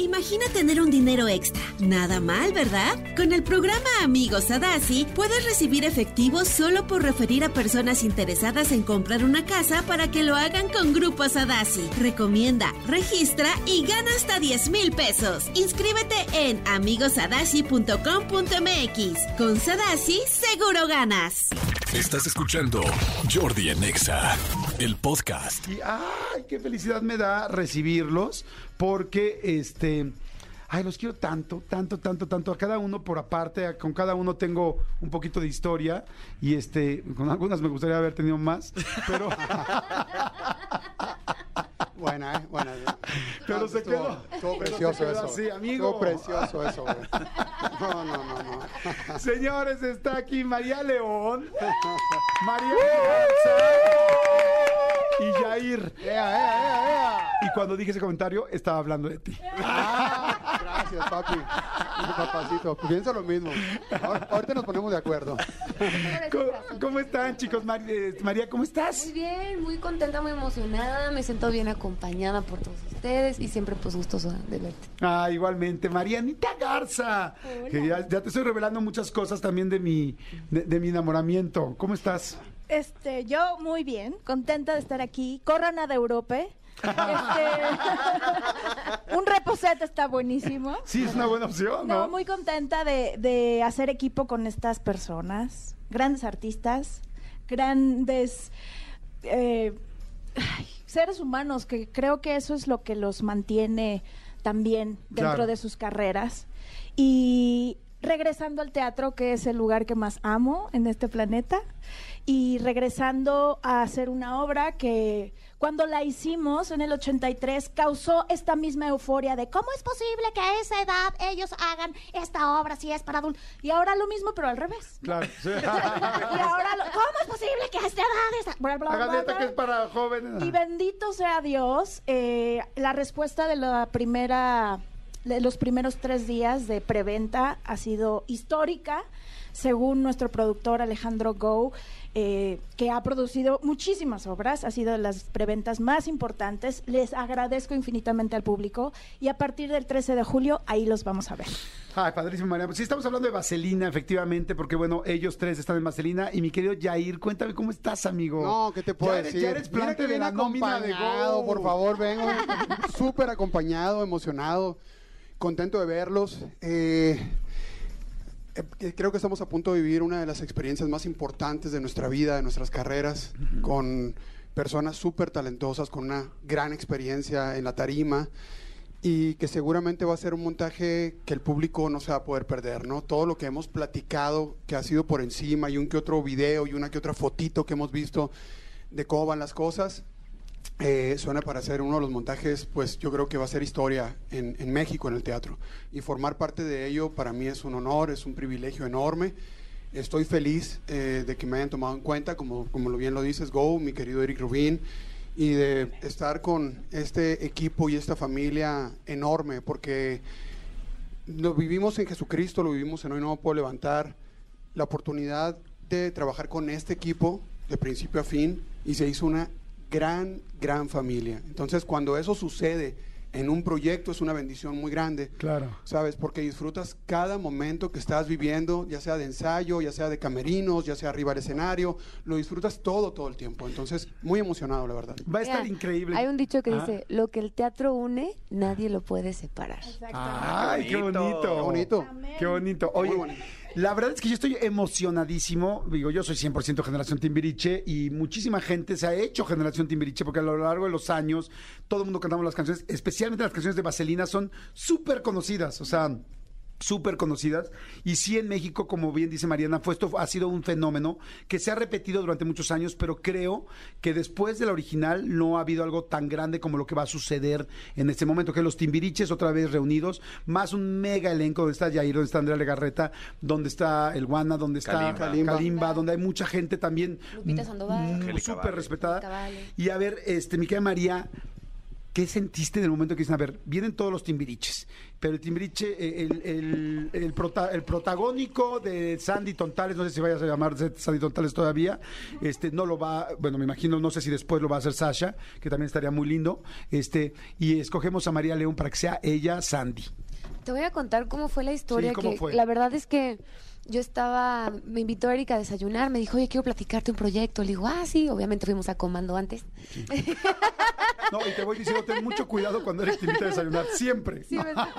Imagina tener un dinero extra. Nada mal, ¿verdad? Con el programa Amigos Sadasi puedes recibir efectivo solo por referir a personas interesadas en comprar una casa para que lo hagan con Grupo Sadasi. Recomienda, registra y gana hasta 10 mil pesos. Inscríbete en amigosadasi.com.mx. Con Sadasi seguro ganas. Estás escuchando Jordi Anexa, el podcast. Y ay, qué felicidad me da recibirlos porque este ay, los quiero tanto, tanto, tanto, tanto a cada uno por aparte, con cada uno tengo un poquito de historia y este con algunas me gustaría haber tenido más, pero Buena, ¿eh? Buena. Pero se Estuvo- quedó. Estuvo precioso quedó eso. así, amigo. Estuvo precioso eso, güey. No, no, no, no. Señores, está aquí María León, María Garza y Jair. ¡Ea, ea, ea, ea! Y cuando dije ese comentario, estaba hablando de ti. Ah, gracias, papi. Papacito. Pienso lo mismo. Ahor- Ahorita nos ponemos de acuerdo. ¿Cómo, cómo están, chicos? Mar- eh, María, ¿cómo estás? Muy bien, muy contenta, muy emocionada. Me siento bien acompañada por todos ustedes y siempre pues gustosa de verte. Ah, igualmente, Marianita Garza. Que ya, ya te estoy revelando muchas cosas también de mi, de, de mi enamoramiento. ¿Cómo estás? Este, yo muy bien, contenta de estar aquí. Corran a de Europe. Este, un reposete está buenísimo. Sí, es una buena opción, ¿no? No, muy contenta de, de hacer equipo con estas personas, grandes artistas, grandes eh, seres humanos, que creo que eso es lo que los mantiene también dentro Claro. de sus carreras. Y regresando al teatro, que es el lugar que más amo en este planeta, y regresando a hacer una obra que cuando la hicimos en el 83 causó esta misma euforia de cómo es posible que a esa edad ellos hagan esta obra si es para adultos. Y ahora lo mismo, pero al revés. Claro. sí. Y ahora, lo- ¿cómo es posible que a esta edad esta- bla, bla, Hagan bla, que es para jóvenes. Y bendito sea Dios, eh, la respuesta de la primera, los primeros tres días de preventa ha sido histórica, según nuestro productor Alejandro Go, eh, que ha producido muchísimas obras, ha sido de las preventas más importantes. Les agradezco infinitamente al público y a partir del 13 de julio ahí los vamos a ver. Ay, padrísimo, María. Pues sí, estamos hablando de Vaselina, efectivamente, porque bueno, ellos tres están en Vaselina. Y mi querido Jair, cuéntame cómo estás, amigo. No, ¿qué te puedo Ya eres- decir? Ya eres Mira plante que de la nómina de acompañado, Go. por favor, vengo súper acompañado, emocionado, contento de verlos. Eh, eh, creo que estamos a punto de vivir una de las experiencias más importantes de nuestra vida, de nuestras carreras, con personas súper talentosas, con una gran experiencia en la tarima y que seguramente va a ser un montaje que el público no se va a poder perder, ¿no? Todo lo que hemos platicado, que ha sido por encima, y un que otro video y una que otra fotito que hemos visto de cómo van las cosas, eh, suena para ser uno de los montajes, pues yo creo que va a ser historia en, en México, en el teatro. Y formar parte de ello para mí es un honor, es un privilegio enorme. Estoy feliz eh, de que me hayan tomado en cuenta, como, como bien lo dices, Go, mi querido Eric Rubín, y de estar con este equipo y esta familia enorme, porque lo vivimos en Jesucristo, lo vivimos en Hoy No Puedo Levantar, la oportunidad de trabajar con este equipo de principio a fin y se hizo una gran, gran familia. Entonces, cuando eso sucede en un proyecto es una bendición muy grande. Claro. ¿Sabes? Porque disfrutas cada momento que estás viviendo, ya sea de ensayo, ya sea de camerinos, ya sea arriba del escenario, lo disfrutas todo, todo el tiempo. Entonces, muy emocionado, la verdad. Va a estar Mira, increíble. Hay un dicho que Ah. dice, lo que el teatro une, nadie lo puede separar. Ay, qué bonito. Qué bonito. Qué bonito. Oye, Muy bonito. La verdad es que yo estoy emocionadísimo. Digo, yo soy 100% generación Timbiriche y muchísima gente se ha hecho generación Timbiriche porque a lo largo de los años todo el mundo cantamos las canciones, especialmente las canciones de Vaselina, son súper conocidas. O sea, súper conocidas y sí en México como bien dice Mariana fue esto ha sido un fenómeno que se ha repetido durante muchos años pero creo que después de la original no ha habido algo tan grande como lo que va a suceder en este momento que los Timbiriches otra vez reunidos más un mega elenco donde está Jair donde está Andrea Legarreta donde está el Guana donde está Kalimba. Kalimba, donde hay mucha gente también Lupita Sandoval. mm, súper respetada Vale. y a ver este mi querida María ¿qué sentiste del momento que dicen, a ver, vienen todos los timbiriches, pero el timbiriche, eh, el, el, el, prota- el protagónico de Sandy Tontales, no sé si vayas a llamar Sandy Tontales todavía, este, no lo va, bueno, me imagino, no sé si después lo va a hacer Sasha, que también estaría muy lindo, este, y escogemos a María León para que sea ella Sandy. Te voy a contar cómo fue la historia. Sí, ¿cómo que fue? La verdad es que yo estaba, me invitó Erika a desayunar, me dijo, oye, quiero platicarte un proyecto. Le digo, ah, sí, obviamente fuimos a comando antes. No, y te voy diciendo, ten mucho cuidado cuando eres te invita a desayunar, siempre. Sí,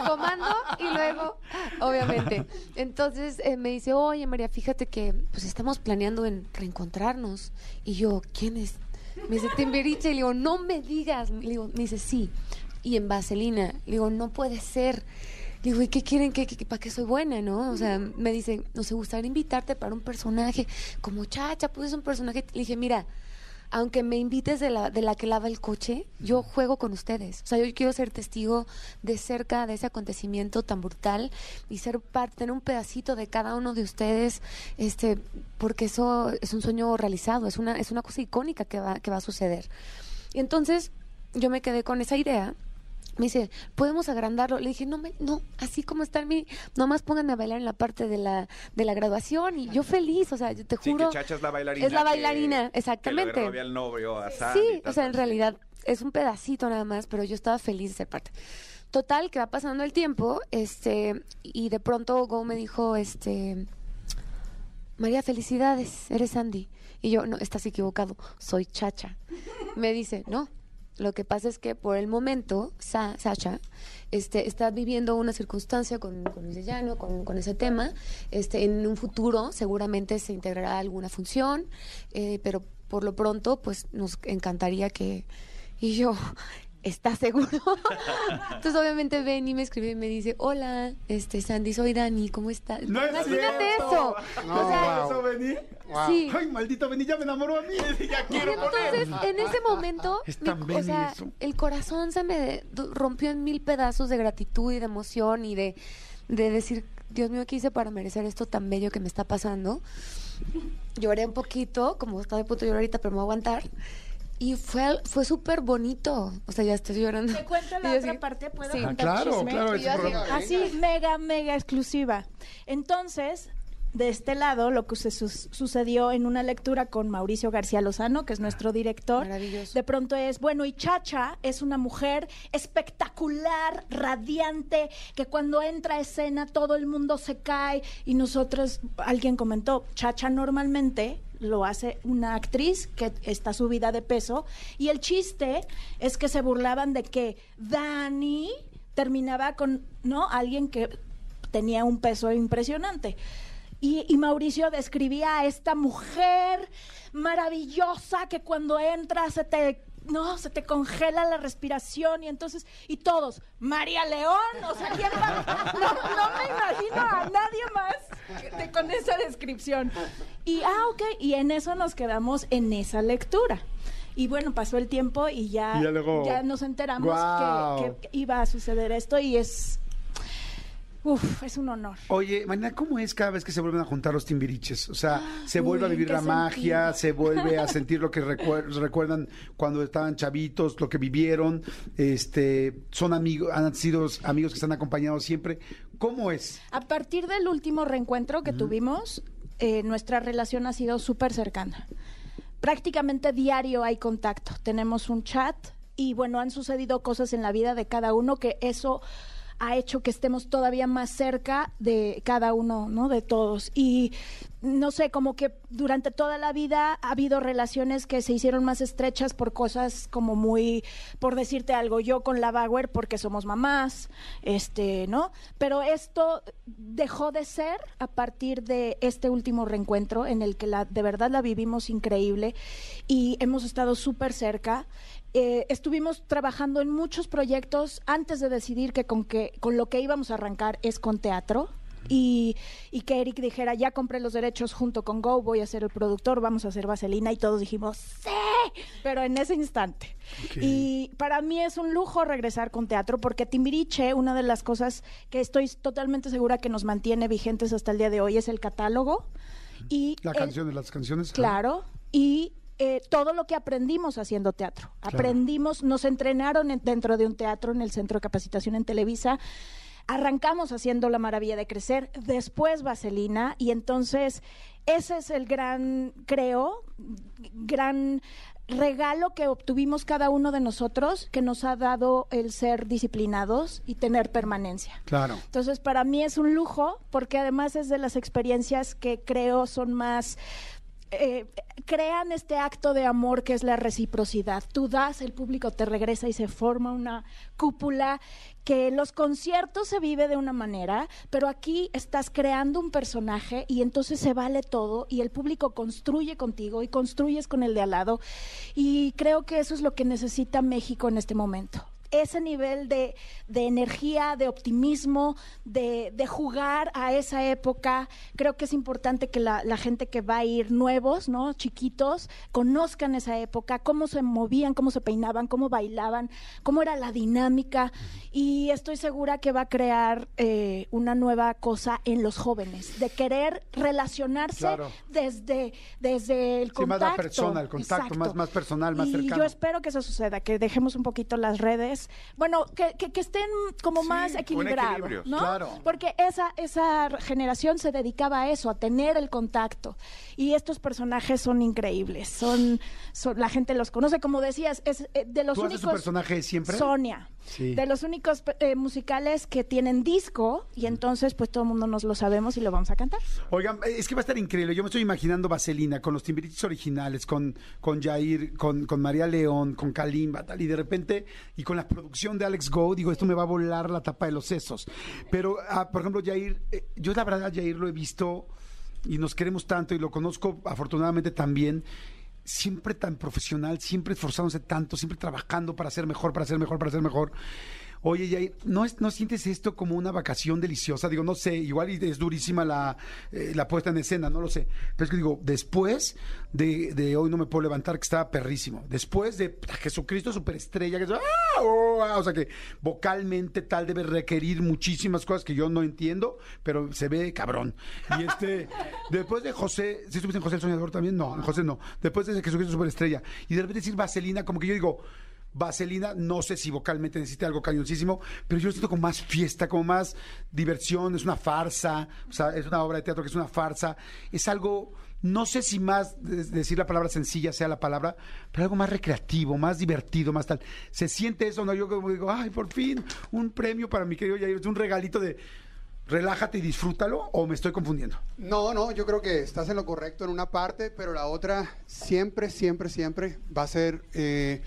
comando y luego, obviamente. Entonces eh, me dice, oye María, fíjate que pues estamos planeando en reencontrarnos. Y yo, ¿quién es? Me dice, Timbiriche. Y le digo, no me digas. Le digo, me dice, sí. Y en Vaselina. Le digo, no puede ser. Digo, ¿y qué quieren? ¿Qué, para qué soy buena, no? O sea, me dice, nos gustaría invitarte para un personaje como Chacha, pues es un personaje. Le dije, mira, aunque me invites de la, de la que lava el coche, yo juego con ustedes. O sea, yo quiero ser testigo de cerca de ese acontecimiento tan brutal y ser parte, tener un pedacito de cada uno de ustedes, este, porque eso es un sueño realizado, es una, es una cosa icónica que va, que va a suceder. Y entonces yo me quedé con esa idea. Me dice, ¿podemos agrandarlo? Le dije, no, me, no, así como está en mi, nomás pónganme a bailar en la parte de la, de la graduación y yo feliz, o sea, yo te Sí, juro. que Chacha es la bailarina. Es la que- bailarina, Que exactamente. al novio a y Sí, tal, o sea, en realidad es un pedacito nada más, pero yo estaba feliz de ser parte. Total, que va pasando el tiempo, este, y de pronto Go me dijo, este, María, felicidades, eres Andy. Y yo, no, estás equivocado, soy Chacha. Me dice, no, lo que pasa es que por el momento, Sa- Sacha, este, está viviendo una circunstancia con, con Luis de Llano, con, con ese tema. Este, en un futuro seguramente se integrará alguna función, eh, pero por lo pronto, pues nos encantaría que... Y yo, ¿estás seguro? Entonces obviamente ven y me escribe y me dice, hola, este Sandy, soy Dani, ¿cómo estás? No Imagínate eso. No, o sea, wow. ¿Eso, Benny? sí. Ay, maldito Benny, ya me enamoró a mí. Ya Y entonces, en ese momento, Es mi- tan o sea, eso. el corazón se me rompió en mil pedazos de gratitud y de emoción y de, de decir, Dios mío, ¿qué hice para merecer esto tan bello que me está pasando? Lloré un poquito, como estaba de punto de llorar ahorita, pero me voy a aguantar. Y fue, fue súper bonito. O sea, ya estoy llorando. Te cuento la otra así, parte, ¿puedo sí. Ah, claro, chisme? claro, así, mega, mega exclusiva. Entonces, de este lado, lo que se sucedió en una lectura con Mauricio García Lozano, que es nuestro director, Maravilloso. de pronto es, bueno, y Chacha es una mujer espectacular, radiante, que cuando entra a escena todo el mundo se cae y nosotros, alguien comentó, Chacha normalmente lo hace una actriz que está subida de peso y el chiste es que se burlaban de que Dani terminaba con, ¿no? Alguien que tenía un peso impresionante. Y, y Mauricio describía a esta mujer maravillosa que cuando entra se te no, se te congela la respiración y entonces, y todos, María León, o sea, ¿quién va? No, no me imagino a nadie más que- de- con esa descripción. Y, ah, ok, y en eso nos quedamos en esa lectura. Y bueno, pasó el tiempo y ya, Y ya luego- ya nos enteramos que iba a suceder esto y es, uf, es un honor. Oye, Marina, ¿cómo es cada vez que se vuelven a juntar los timbiriches? O sea, se Uy, vuelve a ¿en vivir la magia, se vuelve a sentir lo que recuer- recuerdan cuando estaban chavitos, lo que vivieron, este, son amigos, han sido amigos que se han acompañado siempre. ¿Cómo es? A partir del último reencuentro que tuvimos, eh, nuestra relación ha sido súper cercana. Prácticamente diario hay contacto. Tenemos un chat y bueno, han sucedido cosas en la vida de cada uno que eso ha hecho que estemos todavía más cerca de cada uno, ¿no? De todos. Y no sé, como que durante toda la vida ha habido relaciones que se hicieron más estrechas por cosas como muy, por decirte algo, yo con la Bauer porque somos mamás, este, ¿no? Pero esto dejó de ser a partir de este último reencuentro en el que la, de verdad la vivimos increíble y hemos estado súper cerca. Eh, estuvimos trabajando en muchos proyectos antes de decidir que con, que con lo que íbamos a arrancar es con teatro. Y, y que Eric dijera, ya compré los derechos junto con Go, voy a ser el productor, vamos a hacer Vaselina. Y todos dijimos, sí, pero en ese instante. Y para mí es un lujo regresar con teatro, porque Timbiriche, una de las cosas que estoy totalmente segura que nos mantiene vigentes hasta el día de hoy es el catálogo. Y La el- canción de las canciones. Claro, y eh, todo lo que aprendimos haciendo teatro. Aprendimos, nos entrenaron en- dentro de un teatro en el Centro de Capacitación en Televisa. Arrancamos haciendo La Maravilla de Crecer, después Vaselina, y entonces ese es el gran, creo, gran regalo que obtuvimos cada uno de nosotros, que nos ha dado el ser disciplinados y tener permanencia. Claro. Entonces, para mí es un lujo, porque además es de las experiencias que creo son más eh, crean este acto de amor que es la reciprocidad. Tú das, el público te regresa y se forma una cúpula que los conciertos se vive de una manera, pero aquí estás creando un personaje y entonces se vale todo y el público construye contigo y construyes con el de al lado y creo que eso es lo que necesita México en este momento ese nivel de, de energía, de optimismo, de, de jugar a esa época. Creo que es importante que la, la gente que va a ir nuevos, ¿no? Chiquitos, conozcan esa época, cómo se movían, cómo se peinaban, cómo bailaban, cómo era la dinámica. Y estoy segura que va a crear eh, una nueva cosa en los jóvenes, de querer relacionarse Claro. desde, desde el Sí, contacto. más la persona, el contacto, Exacto. más- más personal, más y cercano. yo espero que eso suceda, que dejemos un poquito las redes, bueno, que, que- que estén como más equilibrados. ¿no? Claro. Porque esa, esa generación se dedicaba a eso, a tener el contacto. Y estos personajes son increíbles, son, son la gente los conoce, como decías, es eh, de los ¿Tú haces únicos... tu personaje siempre? Sonia. Sí. De los únicos eh, musicales que tienen disco y entonces pues todo el mundo nos lo sabemos y lo vamos a cantar. Oigan, eh, es que va a estar increíble. Yo me estoy imaginando Vaselina con los timbiriches originales, con, con Jair, con, con María León, con Kalimba, tal, y de repente, y con la producción de Alex Go, digo, esto me va a volar la tapa de los sesos. Pero, ah, por ejemplo, Jair, eh, yo la verdad, Jair lo he visto y nos queremos tanto y lo conozco afortunadamente también. Siempre tan profesional, siempre esforzándose tanto, siempre trabajando para ser mejor, para ser mejor, para ser mejor. Oye, Jair, ¿no, es, ¿no sientes esto como una vacación deliciosa? Digo, no sé, igual es durísima la, eh, la puesta en escena, no lo sé. Pero es que digo, después de, de Hoy no me puedo levantar, que estaba perrísimo. Después de Jesucristo Superestrella, que ¡ah! oh, ah, o sea que vocalmente tal debe requerir muchísimas cosas que yo no entiendo, pero se ve cabrón. Y este, después de José, ¿sí estuviste en José el Soñador también? No, en José no. Después de Jesucristo Superestrella. Y de repente decir Vaselina, como que yo digo, Vaselina, no sé si vocalmente necesita algo cañoncísimo, pero yo lo siento como más fiesta, como más diversión, es una farsa, o sea, es una obra de teatro que es una farsa, es algo, no sé si más de- decir la palabra sencilla sea la palabra, pero algo más recreativo, más divertido, más tal. ¿Se siente eso? No, yo como digo, ay, por fin, un premio para mi querido Yair, es un regalito de relájate y disfrútalo, o me estoy confundiendo. No, no, yo creo que estás en lo correcto en una parte, pero la otra siempre, siempre, siempre va a ser eh,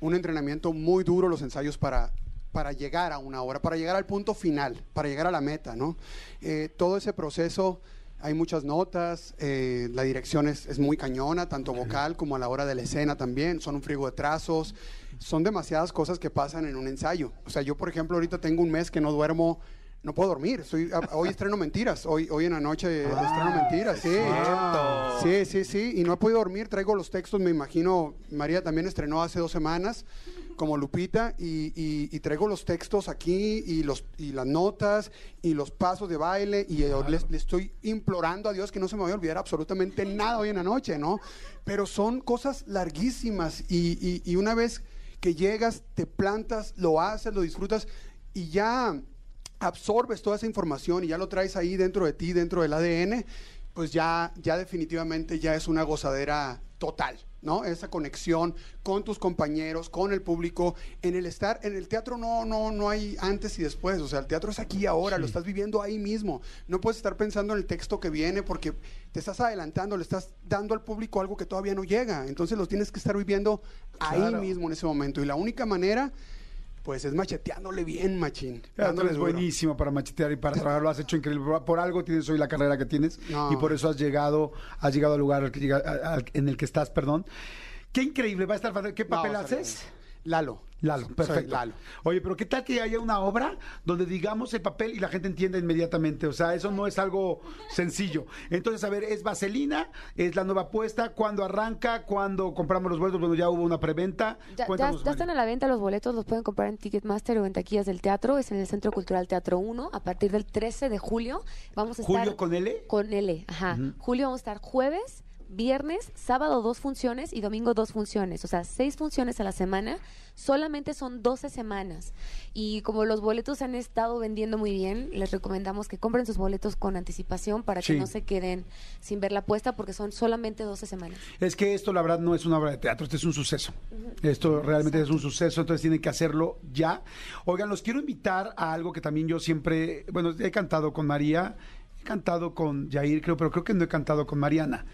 un entrenamiento muy duro los ensayos para, para llegar a una hora, para llegar al punto final, para llegar a la meta, ¿no? Eh, todo ese proceso, hay muchas notas, eh, la dirección es, es muy cañona, tanto vocal como a la hora de la escena también, son un frigo de trazos, son demasiadas cosas que pasan en un ensayo. O sea, yo, por ejemplo, ahorita tengo un mes que no duermo no puedo dormir. Estoy, a- hoy estreno mentiras. Hoy, hoy en la noche estreno mentiras. Sí. Sí, sí, sí. Y no he podido dormir. Traigo los textos. Me imagino, María también estrenó hace dos semanas como Lupita y, y- y traigo los textos aquí y los y las notas y los pasos de baile y eh, le, le estoy implorando a Dios que no se me vaya a olvidar absolutamente nada hoy en la noche, ¿no? Pero son cosas larguísimas y una vez que llegas, te plantas, lo haces, lo disfrutas y ya absorbes toda esa información y ya lo traes ahí dentro de ti, dentro del ADN, pues ya, ya definitivamente ya es una gozadera total, ¿no? Esa conexión con tus compañeros, con el público. En el estar, en el teatro no, no, no hay antes y después. O sea, el teatro es aquí ahora, lo estás viviendo ahí mismo. No puedes estar pensando en el texto que viene porque te estás adelantando, le estás dando al público algo que todavía no llega. Entonces lo tienes que estar viviendo ahí Claro. mismo en ese momento. Y la única manera, pues, es macheteándole bien, machín. Dándole duro. buenísimo para machetear y para trabajar, lo has hecho increíble. Por, por algo tienes hoy la carrera que tienes No. y por eso has llegado, has llegado al lugar en el que estás, perdón. Qué increíble, va a estar. ¿Qué papel haces? Lalo. Lalo, perfecto. Lalo. Oye, pero ¿qué tal que haya una obra donde digamos el papel y la gente entienda inmediatamente? O sea, eso no es algo sencillo. Entonces, a ver, es Vaselina, es la nueva apuesta, ¿cuándo arranca? ¿Cuándo compramos los boletos? Bueno, ya hubo una preventa. Ya, están a la venta los boletos, los pueden comprar en Ticketmaster o en taquillas del teatro. Es en el Centro Cultural Teatro 1 a partir del 13 de julio. Vamos a estar ¿Julio con L? con L, ajá. Julio vamos a estar jueves, viernes, sábado dos funciones y domingo dos funciones. O sea, seis funciones a la semana. Solamente son 12 semanas. Y como los boletos han estado vendiendo muy bien, les recomendamos que compren sus boletos con anticipación para que no se queden sin ver la puesta porque son solamente 12 semanas. Es que esto, la verdad, no es una obra de teatro, esto es un suceso. Esto realmente es un suceso, entonces tienen que hacerlo ya. Oigan, los quiero invitar a algo que también yo siempre, bueno, he cantado con María. He cantado con Jair, creo, pero creo que no he cantado con Mariana.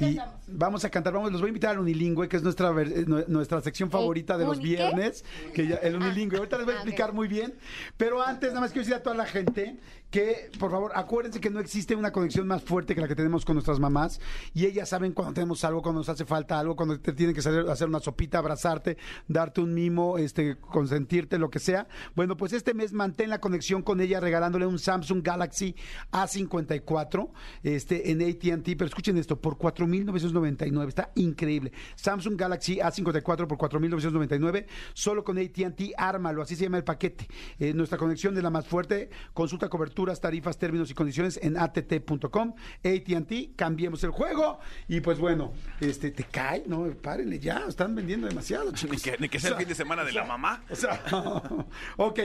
y vamos a cantar, vamos, los voy a invitar al Unilingüe, que es nuestra eh, nue- nuestra sección favorita de los qué? viernes, que ya- el Unilingüe. Ahorita les voy a Ah, explicar muy bien, pero antes nada más quiero decir a toda la gente que, por favor, acuérdense que no existe una conexión más fuerte que la que tenemos con nuestras mamás y ellas saben cuando tenemos algo, cuando nos hace falta algo, cuando te tienen que hacer una sopita, abrazarte, darte un mimo, este, consentirte, lo que sea. Bueno, pues este mes mantén la conexión con ella regalándole un Samsung Galaxy A54 este, en AT&T, pero escuchen esto, por 4.999, está increíble. Samsung Galaxy A54 por 4.999, solo con AT&T, ármalo, así se llama el paquete. Eh, nuestra conexión es la más fuerte, consulta coberturas, tarifas, términos y condiciones en att.com, AT&T, cambiemos el juego y pues bueno, este, te cae, no, párenle ya, están vendiendo demasiado, Ni chicos. que, ni que sea el fin de semana de la mamá. O sea, ok.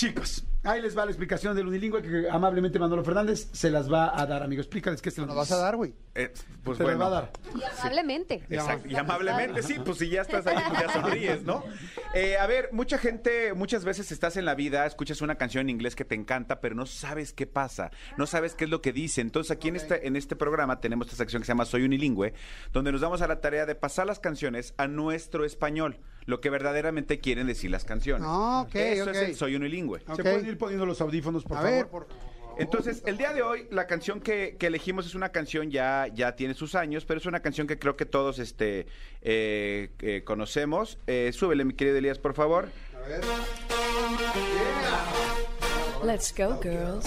Chicos, ahí les va la explicación del unilingüe que amablemente Manolo Fernández se las va a dar, amigos. Explícales qué se ¿Nos vas a dar, güey? Eh, pues las bueno. va a dar. Y amablemente. Exacto, y amablemente, sí, pues si ya estás ahí, pues ya sonríes, ¿no? Eh, a ver, mucha gente, muchas veces estás en la vida, escuchas una canción en inglés que te encanta, pero no sabes qué pasa, no sabes qué es lo que dice. Entonces aquí en, este, en este programa tenemos esta sección que se llama Soy Unilingüe, donde nos damos a la tarea de pasar las canciones a nuestro español, lo que verdaderamente quieren decir las canciones. Ah, ok, Eso ok. es el Soy Unilingüe. ¿Se pueden ir poniendo los audífonos, por a favor? ver, por Entonces, el día de hoy, la canción que, que elegimos es una canción ya, ya tiene sus años, pero es una canción que creo que todos este, eh, eh, conocemos. Eh, súbele, mi querido Elías, por favor. A ver. Let's go, girls.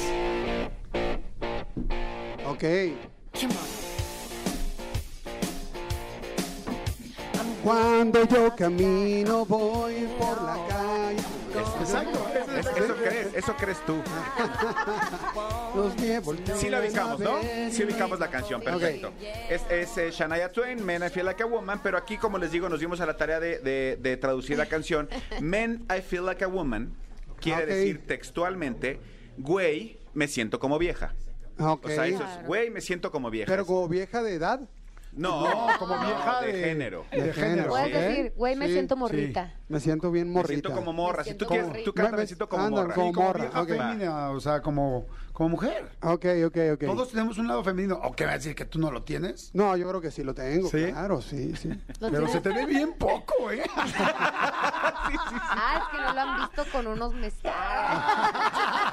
Ok. Come on. Cuando yo camino voy por la calle. Exacto. es- Es- eso, crees, eso crees tú. Sí la ubicamos, ¿no? Sí ubicamos la canción, perfecto. Es, es eh, Shania Twain, Men I Feel Like a Woman, pero aquí, como les digo, nos dimos a la tarea de, de- de traducir la canción. Men I Feel Like a Woman quiere decir textualmente, güey, me siento como vieja. Ok. O sea, eso es, güey, me siento como vieja. Pero como vieja de edad. No, No, como vieja de, de- género. de género. Puedes ¿ok? decir, güey, me Sí, siento sí. morrita. Me siento bien Me morrita. siento como morra. Me Si tú quieres, morrita. tú canta, Me- me siento como anda, morra. como como morra, vieja ok. femenina, o sea, como, como mujer. Ok, ok, ok. Todos tenemos un lado femenino. ¿O qué va a decir que tú no lo tienes? No, yo creo que sí lo tengo, ¿Sí? claro, sí, sí. ¿Lo Pero tienes? se te ve bien poco, ¿eh? Ah, es que no lo han visto con unos mezcales.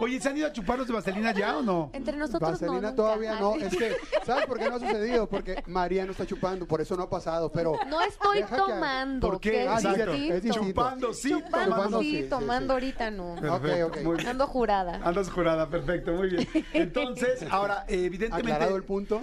Oye, ¿se han ido a chuparlos de vaselina ya o no? Entre nosotros Vaselina no, todavía no. Ah. Es que, ¿sabes por qué no ha sucedido? Porque María no está chupando, por eso no ha pasado. Pero No estoy Deja que- tomando. ¿Por qué? que es Ah, sí, Exacto. distinto. es distinto. Chupando, sí. Chupando tomando, sí, sí, sí, tomando sí. ahorita no. Perfecto, ok. muy bien. Ando jurada. Andas jurada, perfecto, muy bien. Entonces, ahora, evidentemente. aclarado el punto.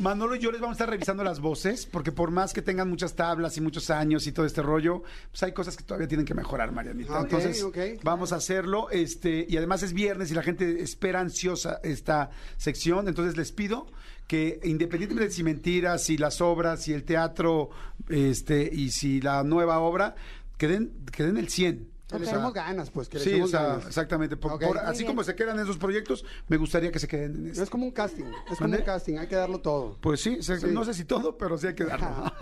Manolo y yo les vamos a estar revisando las voces, porque por más que tengan muchas tablas y muchos años y todo este rollo, pues hay cosas que todavía tienen que mejorar, Marianita. Ok, Entonces, ok. vamos a hacerlo. Este, y además es viernes y la gente espera ansiosa esta sección. Entonces les pido que independientemente de si mentiras, si las obras, si el teatro, este, y si la nueva obra, que den, que den el 100. Que le echemos ganas, pues, que le Sí, o echemos sea, ganas. exactamente. Por- por- así bien. como se quedan esos proyectos, me gustaría que se queden en Es este. como un casting, es como un casting, hay que darlo todo. Pues sí, se- Sí. no sé si todo, pero sí hay que darlo.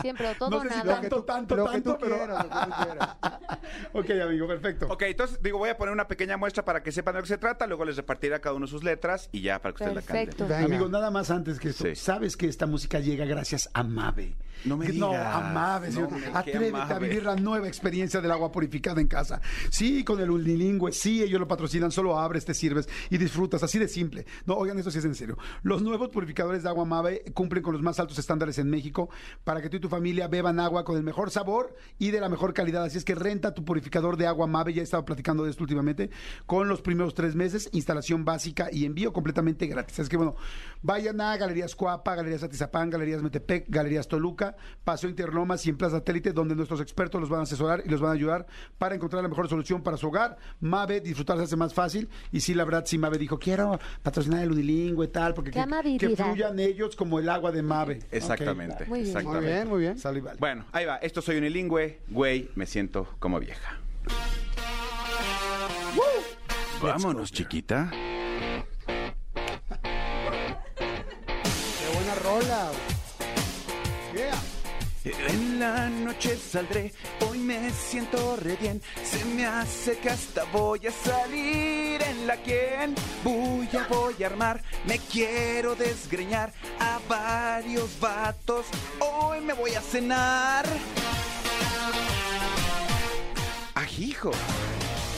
Siempre, o todo No sé si tanto, tanto, lo que tanto, tú pero... quieras, lo que tú quieras. ok, amigo, perfecto. Ok, entonces digo, voy a poner una pequeña muestra para que sepan de lo que se trata, luego les repartiré a cada uno sus letras y ya para que ustedes la canten. Venga. Amigo, nada más antes que esto, Sí. sabes que esta música llega gracias a Mave. No me No, digas. a Mave, señor. No, me- qué Atrévete a Mave. vivir la nueva experiencia del agua purificada en casa. Sí, con el unilingüe, sí, ellos lo patrocinan, solo abres, te sirves y disfrutas, así de simple. No, oigan, eso sí es en serio. Los nuevos purificadores de agua Mave cumplen con los más altos estándares en México para que tú y tu familia beban agua con el mejor sabor y de la mejor calidad. Así es que renta tu purificador de agua Mave, ya he estado platicando de esto últimamente, con los primeros tres meses, instalación básica y envío completamente gratis. Es que bueno, vayan a Galerías Coapa, Galerías Atizapán, Galerías Metepec, Galerías Toluca, Paseo Interlomas y en Plaza Satélite, donde nuestros expertos los van a asesorar y los van a ayudar para encontrar la mejor solución para su hogar. Mave, disfrutar se hace más fácil. Y sí, la verdad, sí, Mave dijo, quiero patrocinar el unilingüe y tal, porque que, que fluyan ellos como el agua de Mave. Exactamente. Ok. Muy bien. Muy bien, muy bien. Vale. Bueno, ahí va. Esto soy unilingüe. Güey, me siento como vieja. Vámonos, chiquita. En la noche saldré, hoy me siento re bien. Se me hace que hasta voy a salir en la quien. Voy a, voy a armar, me quiero desgreñar a varios vatos. Hoy me voy a cenar. Ajijo.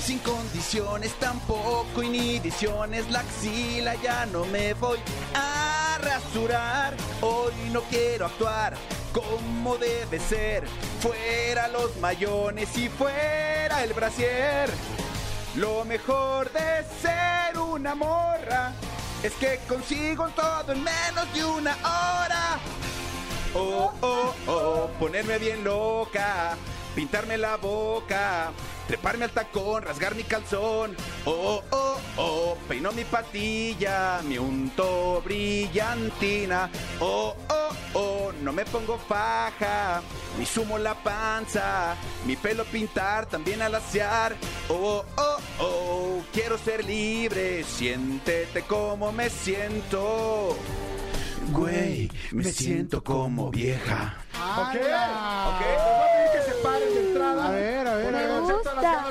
Sin condiciones, tampoco inhibiciones, la axila ya no me voy a rasurar. Hoy no quiero actuar como debe ser. Fuera los mayones y fuera el brasier. Lo mejor de ser una morra es que consigo todo en menos de una hora. Oh, oh, oh, ponerme bien loca, pintarme la boca, treparme al tacón, rasgar mi calzón. Oh, oh, oh, peino mi patilla, me unto brillantina. Oh, oh, no me pongo faja, ni sumo la panza, mi pelo pintar, también alaciar. Oh, oh, oh, quiero ser libre, siéntete como me siento. Güey, me siento como vieja. Ok, ok.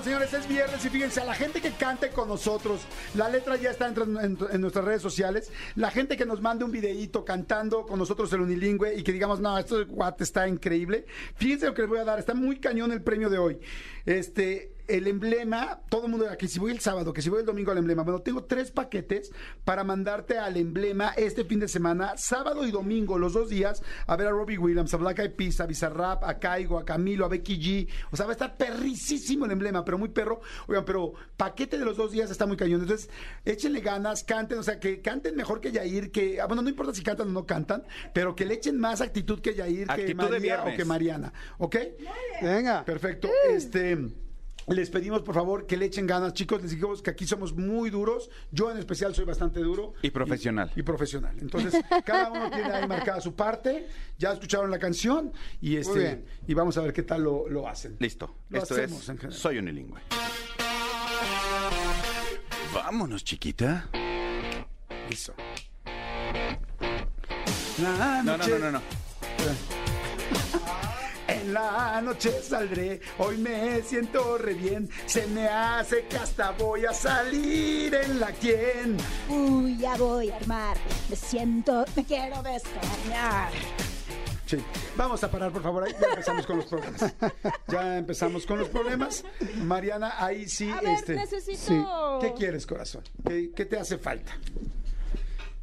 Señores, es viernes y fíjense, a la gente que cante con nosotros, la letra ya está en, en- en nuestras redes sociales, la gente que nos mande un videíto cantando con nosotros el unilingüe y que digamos, no, esto de guate está increíble, fíjense lo que les voy a dar, está muy cañón el premio de hoy. Este, el emblema, todo el mundo, que si voy el sábado, que si voy el domingo al emblema, bueno, tengo tres paquetes para mandarte al emblema este fin de semana, sábado y domingo, los dos días, a ver a Robbie Williams, a Black Eyed Peas, a Bizarrap, a Caigo, a Camilo, a Becky G. O sea, va a estar perricísimo el emblema, pero muy perro. Oigan, pero paquete de los dos días está muy cañón. Entonces, échenle ganas, canten, o sea, que canten mejor que Yair, que, ah, bueno, no importa si cantan o no cantan, pero que le echen más actitud que Yair, que Actitud de María o viernes. que Mariana. ¿Ok? Venga. Perfecto. Este. Les pedimos por favor que le echen ganas, chicos. Les dijimos que aquí somos muy duros. Yo en especial soy bastante duro. Y profesional. Y, y profesional. Entonces, cada uno tiene ahí marcada su parte. Ya escucharon la canción y este y vamos a ver qué tal lo, lo hacen. Listo. Lo Esto hacemos es en general. Soy unilingüe. Vámonos, chiquita. Listo. La No, no, no, no, no. En la noche saldré, hoy me siento re bien. Se me hace que hasta voy a salir en la quien. Uy, ya voy a armar. Me siento, me quiero descargar. Sí. Vamos a parar, por favor. Ahí ya empezamos con los problemas. Ya empezamos con los problemas. Mariana, ahí sí. A ver, este, necesito. ¿Qué quieres, corazón? ¿Qué, qué te hace falta?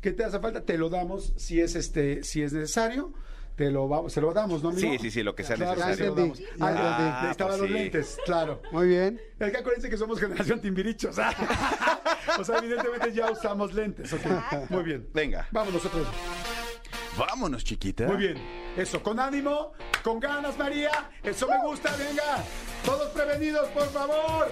¿Qué te hace falta? Te lo damos si es este, si es necesario. Te lo vamos, se lo damos, ¿no, amigo? Sí, sí, sí, lo que sea Claro, necesario. se lo Ah, ah, pues los sí. lentes, claro. Muy bien. Es que acuérdense que somos generación timbiricho, o sea, o sea, evidentemente ya usamos lentes. ok. Muy bien. Venga. Vamos nosotros. Vámonos, chiquita. Muy bien. Eso, con ánimo, con ganas, María. Eso me gusta, venga. Todos prevenidos, por favor.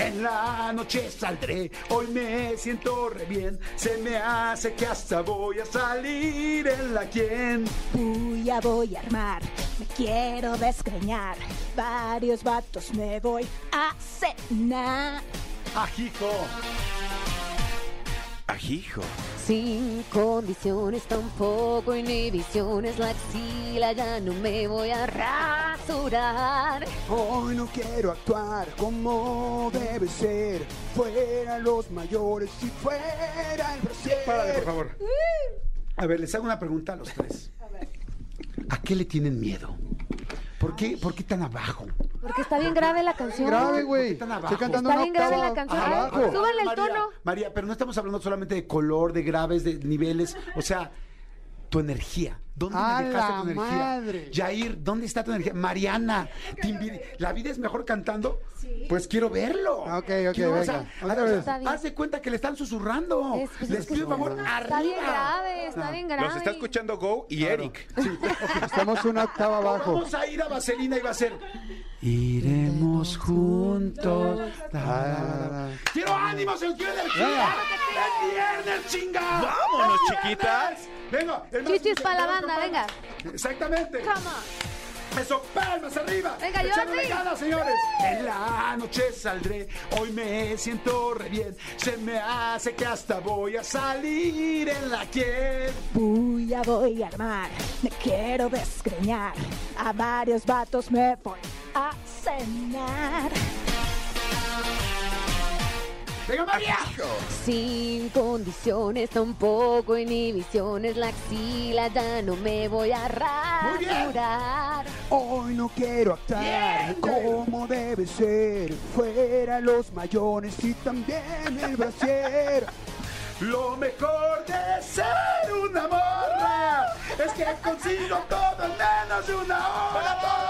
En la noche saldré, hoy me siento re bien. Se me hace que hasta voy a salir en la quien. Voy a armar. Me quiero desgreñar. Varios vatos me voy a cenar. Ajijo. Ajijo. Sin condiciones, tampoco inhibiciones, la axila ya no me voy a rasurar. Hoy no quiero actuar como debe ser. Fuera los mayores y fuera el brasier. Párale, por favor. A ver, les hago una pregunta a los tres. ¿A qué le tienen miedo? ¿Por qué, por qué tan abajo? Porque está bien grave la canción. Grave, güey. Estoy cantando Está una bien grave la canción. abajo. El María, tono. María, pero no estamos hablando solamente de color, de graves, de niveles. O sea, tu energía. ¿Dónde ¡A me dejaste la tu energía? madre! Jair, ¿dónde está tu energía? Mariana, ¿la vida es mejor cantando? Pues quiero verlo. Ok, ok, Quiero- venga. Otra haz- vez. Está bien. haz de cuenta que le están susurrando. Es- pues, Les pido, por favor, Está bien arriba. grave, está bien grave. Los está escuchando Go y Eric. Estamos una octava abajo. Vamos a ir a Vaselina y va a ser. Iremos juntos. Quiero ánimo, se quiero energía. Es viernes, chinga. Vámonos, Es chiquita. viernes. Venga, Chichis para la banda, venga. Exactamente. Come. Eso, palmas arriba. Venga, Echándole Jordi. ganas, señores. En la noche saldré, hoy me siento re bien. Se me hace que hasta voy a salir en la que. Voy a voy a armar, me quiero desgreñar. A varios vatos me voy a cenar. Venga, María. Sin condiciones, tampoco inhibiciones, la axila ya no me voy a rasurar. Hoy no quiero actuar como debe ser. Fuera los mayones y también el brasier. Lo mejor de ser una morra es que consigo todo en menos de una hora.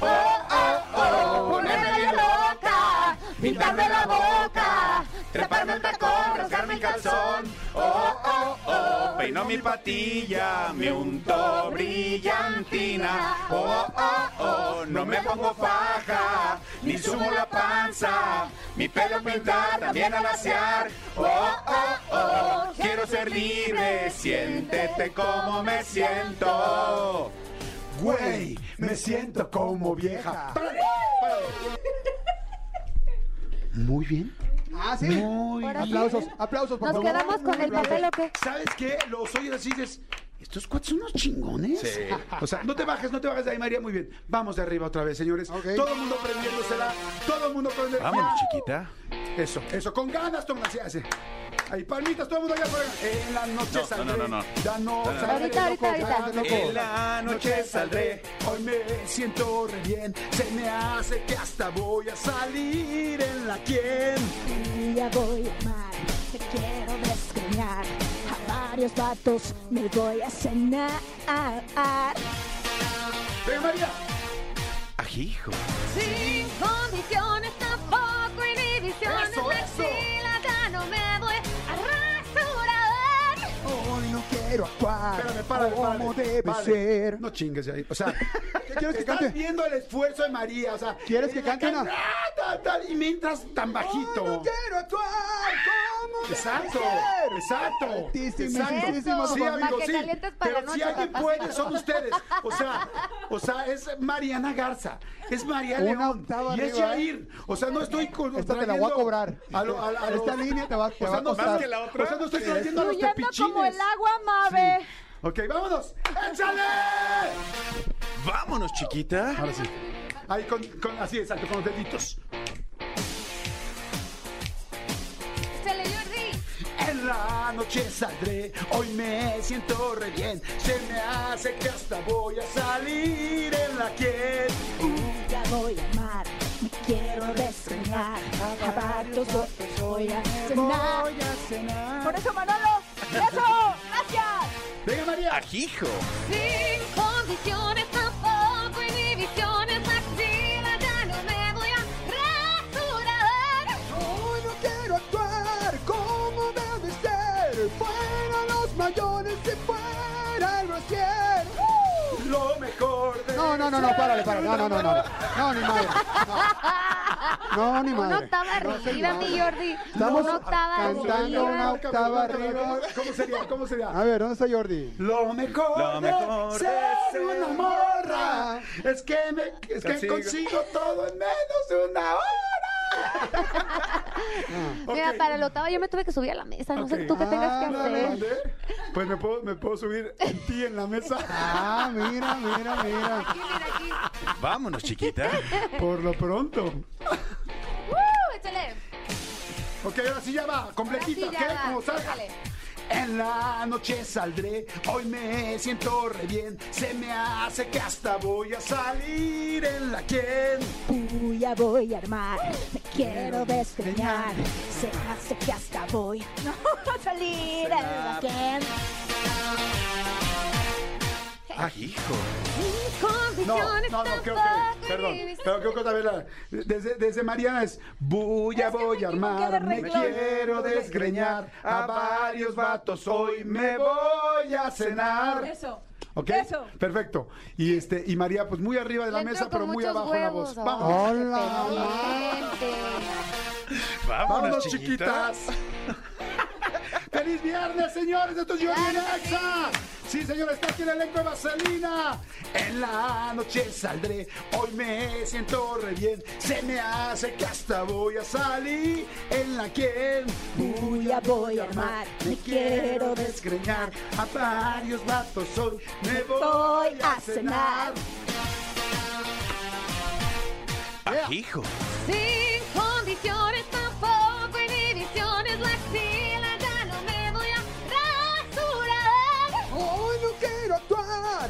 Oh, oh, oh, Ponerme bien loca, pintarme la boca, Treparme el tacón, rasgar mi calzón. Oh, oh, oh, peino mi patilla, me unto brillantina. Oh, oh, oh, no me pongo faja, ni sumo la panza. Mi pelo pintar, también al asear. Oh, oh, oh, quiero ser libre, siéntete como me siento. Güey, me siento como vieja. Párale, párale. Muy bien. Ah, sí. Muy bien. Aplausos, aplausos, por ¿Nos favor. quedamos con el papel o qué? ¿Sabes qué? Los oyes así dices, estos cuates son unos chingones. Sí. O sea, no te bajes, no te bajes de ahí, María. Muy bien. Vamos de arriba otra vez, señores. Todo el mundo prendiéndosela. Todo el mundo energía. Vámonos, chiquita. Eso, eso, con ganas, toma, así hace. Ahí, palmitas, todo el mundo allá afuera. En la noche No, no, saldré. no, no. Ya no, No, no. saldré, Ahorita, ahorita, loco, ahorita. loco. En la noche saldré. Hoy me siento re bien. Se me hace que hasta voy a salir en la quien. Voy a voy a varios vatos me voy a cenar. Venga, María. Ajijo. Sin condiciones, tampoco inhibiciones, Eso, eso. Quiero actuar Espérame, párale, párale. como debe Párale. ser. No chingues ahí. O sea, ¿Qué quieres que estás cante? viendo el esfuerzo de María. O sea, ¿Quieres que cante una? y mientras tan bajito. No quiero actuar como debe Exacto, ser. exacto. Altísimo, exacto. altísimo, Sí, Para que sí. calientes para Pero si noche, alguien papá. puede, son ustedes. O sea, o sea, es Mariana Garza, es María Una León octava y es arriba, Yair. O sea, no estoy con- Esta te la voy a trayendo cobrar. a lo- a- a Esta línea te va, te o va sea, a no, costar. más que la otra. O sea, no estoy trayendo a los Fluyendo tepichines. como el agua, Mabe. Ok, vámonos. ¡Échale! Vámonos, chiquita. Ahora sí. Ahí con, con- así, exacto, con los deditos. Échale, Jordi. En la noche saldré, hoy me siento re bien. Se me hace que hasta voy a salir en la que. Voy a voy a armar, me quiero desgreñar. A varios voy a cenar. Voy a cenar. Por eso, Manolo. Eso. María. Ajijo. Sin condiciones, tampoco inhibiciones, axila ya no me voy a rasurar. Hoy no quiero actuar como debe ser. Fuera los mayores y fuera el brasier. Lo mejor de. No, no, no, no, párale, párale. No, no, no, no. No, ni madre. No, no ni madre. Una octava No, arriba, señor. mi Jordi. Estamos una octava cantando una octava arriba. ¿Cómo sería? ¿Cómo sería? A ver, ¿dónde está Jordi? Lo mejor, Lo mejor de ser una morra es que, me, es que consigo todo en menos de una hora. Mira, para el octavo yo me tuve que subir a la mesa. No sé tú qué tengas que Ah, hacer. ¿Dónde? Pues me puedo, me puedo subir en ti en la mesa. Ah, mira, mira, mira. Aquí, mira, aquí. Vámonos, chiquita. Por lo pronto. ¡Uh! Échale. Ok, ahora sí ya va, completita, Ahora sí ¿qué? ya va. Como salga. En la noche saldré, hoy me siento re bien. Se me hace que hasta voy a salir en la quien. Voy a voy a armar, me quiero desgreñar. Se hace que hasta voy a salir en la que. Ajijo. No, no, no, creo que, perdón, pero creo que otra vez la- desde, desde Mariana es voy a Es que me voy a armar, me quiero desgreñar a varios vatos hoy me voy a cenar. Eso. ¿Ok? Eso. Perfecto. Y este, y María, pues muy arriba de la mesa, pero muy abajo la huevos voz. ahora. Vamos. Hola, Vámonos, Vámonos, chiquitas. chiquitas. ¡Feliz viernes, señores! ¡Esto es Jordi Nexa! Sí, señores, está aquí el elenco de Vaselina. En la noche saldré, hoy me siento re bien. Se me hace que hasta voy a salir. En la quien Voy a- voy a armar, Me quiero desgreñar. A varios vatos hoy me voy, Voy a a cenar. cenar. Ah, hijo. Sin condiciones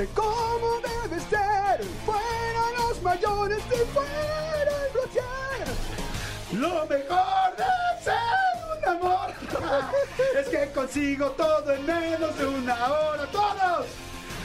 actuar como debe ser. Fuera los mayores y fuera el brasier. Lo mejor de ser un amor es que consigo todo en menos de una hora. ¡Todos!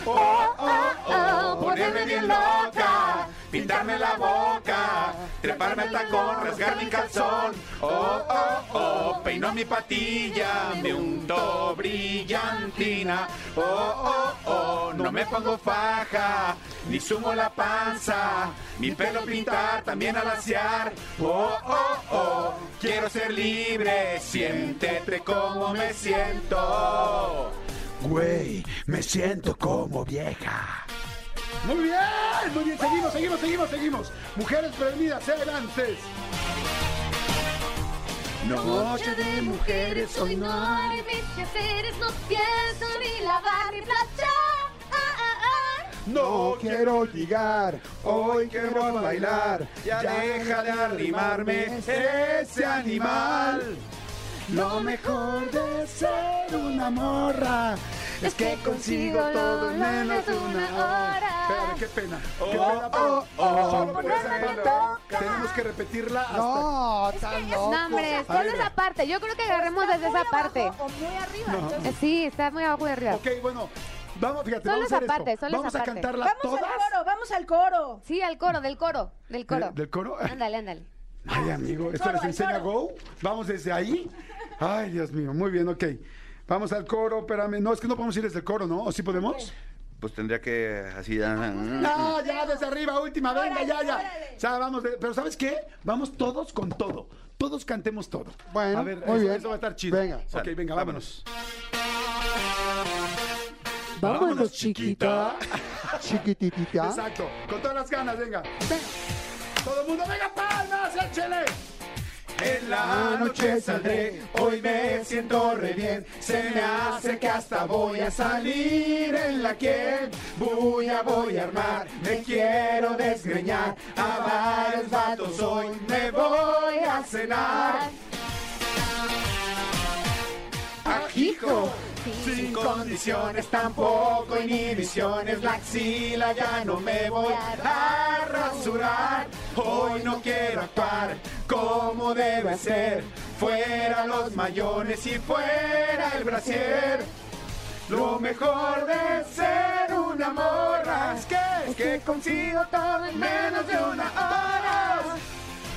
Oh, oh, oh, Ponerme bien loca, pintarme la boca, treparme al tacón, rasgar mi calzón. Oh, oh, oh, peino mi patilla, me unto brillantina. Oh, oh, oh, no me pongo faja, ni sumo la panza. Mi pelo pintar, también alaciar. Oh, oh, oh, quiero ser libre, siéntete como me siento. Güey, me siento como vieja. Muy bien, muy bien. Seguimos, seguimos, seguimos, seguimos. Mujeres prevenidas, adelante. Noche de mujeres, hoy no mis quehaceres, no pienso ni lavar ni planchar. Ah, ah, ah. No quiero ligar, hoy quiero bailar. Ya deja de arrimarme ese animal. Lo mejor de ser una morra es que consigo todo en menos de una hora. Espérame, qué pena. Qué pena, pero- oh, Por esa Tenemos que repetirla hasta No, tan loco. No, hombre, solo esa parte. Yo creo que agarremos desde esa parte. abajo O muy arriba. entonces- Eh, Sí, está muy abajo y arriba. Ok, bueno, vamos, fíjate, Solo vamos a hacer esto. solo Vamos a cantarla Vamos todas. al coro, vamos al coro. Sí, al coro, del coro, del coro. ¿Del coro? Ándale, ándale. Ay, amigo, ¿esto coro, les enseña. Go? Vamos desde ahí. Ay, Dios mío, muy bien, ok. Vamos al coro, espérame. No, es que no podemos ir desde el coro, ¿no? ¿O sí podemos? Pues tendría que así. ah, No, ya desde arriba, última, venga, ya, ya. sea, vamos, de- pero ¿sabes qué? Vamos todos con todo. Todos cantemos todo. Bueno, a ver, muy eso, bien. eso va a estar chido. Venga. Ok, Sale, venga, vámonos. Vámonos, chiquita. Chiquititita. Exacto, con todas las ganas, venga. Venga. Todo el mundo, venga, palmas, échele. En la noche saldré, hoy me siento re bien. Se me hace que hasta voy a salir en la que voy a voy a armar. Me quiero desgreñar a varios vatos hoy. Me voy a cenar. Ajijo. Sin condiciones, tampoco inhibiciones, la axila ya no me voy a rasurar. Hoy no quiero actuar como debe ser. Fuera los mayones y fuera el brasier. Lo mejor de ser una morra es que, es que consigo todo en menos de una hora.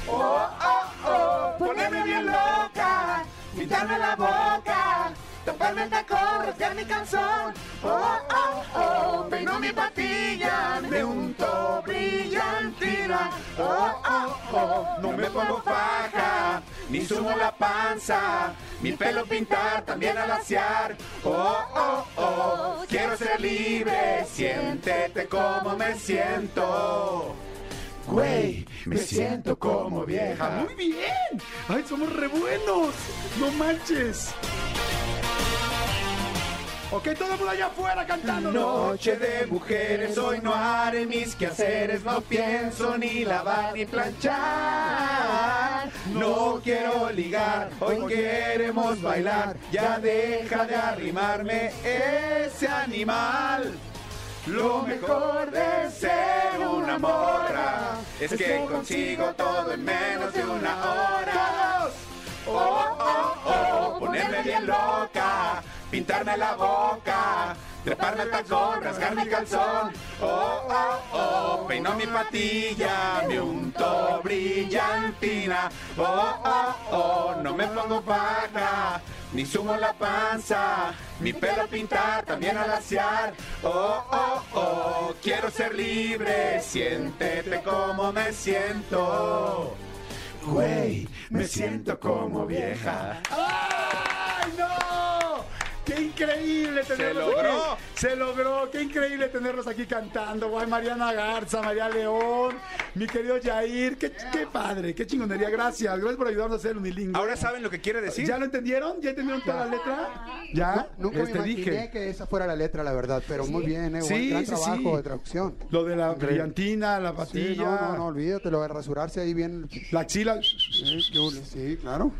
Oh, oh, oh, ponerme bien loca, pintarme la boca, taparme el tacón, rasgar mi calzón. Oh, oh, oh, peino mi patilla, me unto brillantina. Oh, oh, oh, no me pongo faja, ni sumo la panza, mi pelo pintar, también alaciar. Oh, oh, oh, quiero ser libre, siéntete como me siento. Güey, me siento como vieja. Muy bien. Ay, somos re buenos. No manches. Ok, todo el mundo allá afuera cantando. Noche de mujeres, hoy no haré mis quehaceres, no pienso ni lavar ni planchar. No quiero ligar, hoy queremos bailar, ya deja de arrimarme ese animal. Lo mejor de ser una morra es que consigo todo en menos de una hora. Oh, oh, oh, ponerme bien loca, pintarme la boca, treparme el tacón, rasgar mi calzón. Oh, oh, oh, peino mi patilla, me unto brillantina. Oh, oh, oh, no me pongo faja, ni sumo la panza, mi pelo pintar, también alaciar. Oh, oh, oh, quiero ser libre, siéntete como me siento. Güey, me siento como vieja. ¡Ay, no! ¡Qué increíble tenerlos logró. aquí! ¡Se logró! ¡Qué increíble tenerlos aquí cantando! ¡Guay, Mariana Garza, María León, mi querido Jair! ¡Qué, qué padre! ¡Qué chingonería! Gracias. Gracias por ayudarnos a hacer unilingüe. Ahora saben lo que quiere decir. ¿Ya lo entendieron? ¿Ya entendieron toda la letra? ¿Ya? Nunca Este, me imaginé dije. que esa fuera la letra, la verdad, pero muy bien, ¿eh? Sí, Buen- gran sí, trabajo sí. de traducción. Lo de la Increíble. brillantina, la Sí, patilla, no, no, no, olvídate, lo de rasurarse ahí bien. la axila. Sí, qué sí, claro.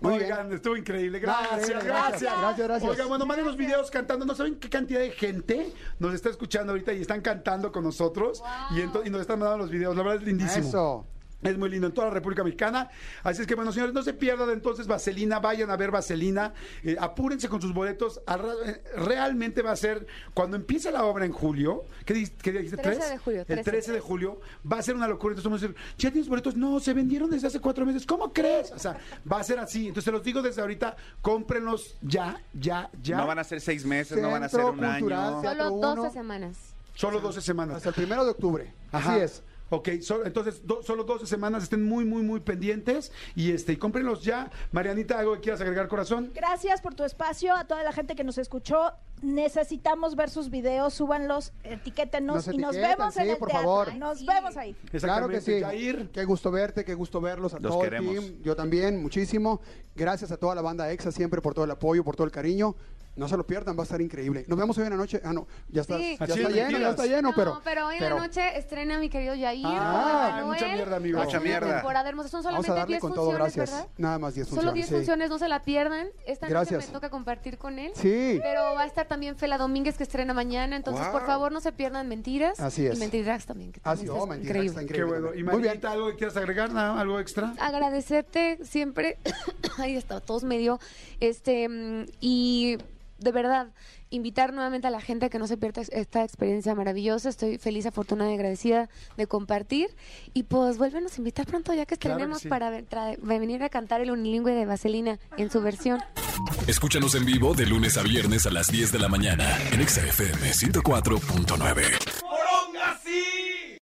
Muy. Oigan, estuvo increíble. Gracias, gracias. gracias. Oigan, bueno, manden los videos cantando. No saben qué cantidad de gente nos está escuchando ahorita y están cantando con nosotros. Y, y nos están mandando los videos. La verdad es lindísimo. Eso. Es muy lindo en toda la República Mexicana. Así es que, bueno, señores, no se pierdan entonces Vaselina. Vayan a ver Vaselina. Eh, apúrense con sus boletos. Eh, Realmente va a ser, cuando empiece la obra en julio, ¿qué, di- qué día dijiste? 13 ¿Tres? de julio, El 13. 13 de julio va a ser una locura. Entonces vamos a decir, ¿ya tienes boletos? No, se vendieron desde hace cuatro meses. ¿Cómo crees? O sea, va a ser así. Entonces, se los digo desde ahorita, cómprenlos ya, ya, ya. No van a ser seis meses, no van a ser un Cultural año. Solo Uno. 12 semanas. Solo 12 semanas. Hasta el primero de octubre. Ajá. Así es. Ok, so- entonces do- solo 12 semanas, estén muy, muy, muy pendientes y este y cómprenlos ya. Marianita, ¿algo que quieras agregar, corazón? Gracias por tu espacio, a toda la gente que nos escuchó. Necesitamos ver sus videos, súbanlos, etiquétenos Nos y nos vemos en el por teatro. favor. Nos vemos ahí. Claro que sí. Jair. Qué gusto verte, qué gusto verlos a Los todo queremos. el team. Yo también, muchísimo. Gracias a toda la banda EXA siempre por todo el apoyo, por todo el cariño. No se lo pierdan, va a estar increíble. Nos vemos hoy en la noche. Ah, no, ya está, Sí. ya está es, lleno, ya está lleno, pero. no, pero hoy en pero la noche estrena mi querido Yair. Ah, mucha mierda, amigo. Es Mucha mierda. temporada hermosa. Son Vamos solamente a darle 10 con todo, funciones, gracias. ¿verdad? Nada más 10 Solo funciones. 10 sí. funciones, no se la pierdan. Esta Gracias. noche me toca compartir con él. Sí. Pero va a estar también Fela Domínguez que estrena mañana. Entonces, Wow. por favor, no se pierdan mentiras. Así es. Y mentiras también. Que Así, también oh, está mentira, increíble. está Qué increíble. bueno. Y Muy bien. ¿algo que quieras agregar? ¿Nada? ¿Algo extra? agradecerte siempre. Ahí está, todos medio. Este, y de verdad, invitar nuevamente a la gente a que no se pierda esta experiencia maravillosa. Estoy feliz, afortunada y agradecida de compartir. Y pues vuélvenos a invitar pronto, ya que Claro que estrenemos sí. para tra- venir a cantar el unilingüe de Vaselina en su versión. Escúchanos en vivo de lunes a viernes a las 10 de la mañana en Exa FM 104.9.